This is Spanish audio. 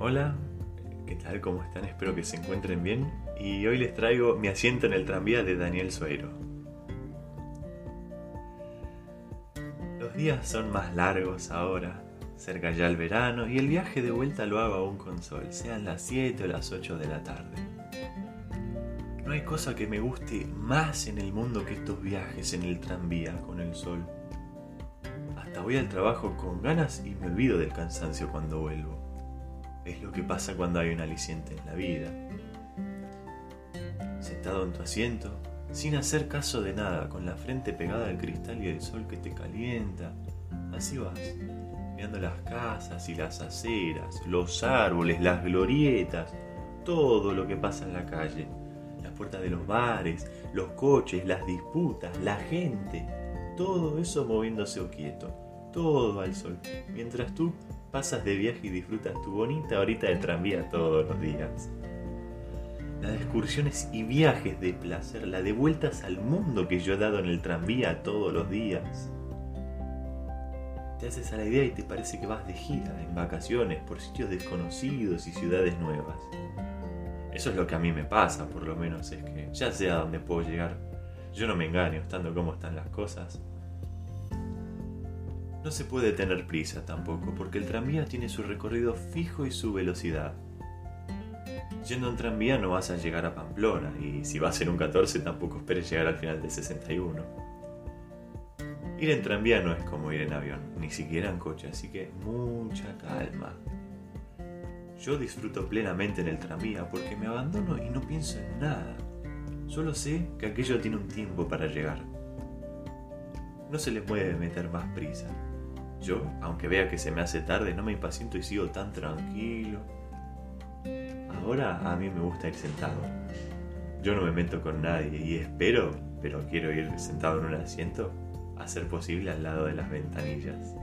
Hola, ¿qué tal? ¿Cómo están? Espero que se encuentren bien. Y hoy les traigo Mi asiento en el tranvía de Daniel Sueiro. Los días son más largos ahora, cerca ya el verano, y el viaje de vuelta lo hago aún con sol, sean las 7 o las 8 de la tarde. No hay cosa que me guste más en el mundo que estos viajes en el tranvía con el sol. Hasta voy al trabajo con ganas y me olvido del cansancio cuando vuelvo. Es lo que pasa cuando hay un aliciente en la vida. Sentado en tu asiento, sin hacer caso de nada, con la frente pegada al cristal y el sol que te calienta, así vas, mirando las casas y las aceras, los árboles, las glorietas, todo lo que pasa en la calle, las puertas de los bares, los coches, las disputas, la gente, todo eso moviéndose o quieto, todo al sol, mientras tú pasas de viaje y disfrutas tu bonita horita de tranvía todos los días. La de excursiones y viajes de placer, la de vueltas al mundo que yo he dado en el tranvía todos los días. Te haces a la idea y te parece que vas de gira, en vacaciones, por sitios desconocidos y ciudades nuevas. Eso es lo que a mí me pasa, por lo menos, es que ya sé a dónde puedo llegar. Yo no me engaño estando como están las cosas. No se puede tener prisa tampoco, porque el tranvía tiene su recorrido fijo y su velocidad. Yendo en tranvía no vas a llegar a Pamplona, y si vas en un 14 tampoco esperes llegar al final del 61. Ir en tranvía no es como ir en avión, ni siquiera en coche, así que mucha calma. Yo disfruto plenamente en el tranvía porque me abandono y no pienso en nada. Solo sé que aquello tiene un tiempo para llegar. No se le puede meter más prisa. Yo, aunque vea que se me hace tarde, no me impaciento y sigo tan tranquilo. Ahora a mí me gusta ir sentado. Yo no me meto con nadie y espero, pero quiero ir sentado en un asiento, a ser posible al lado de las ventanillas.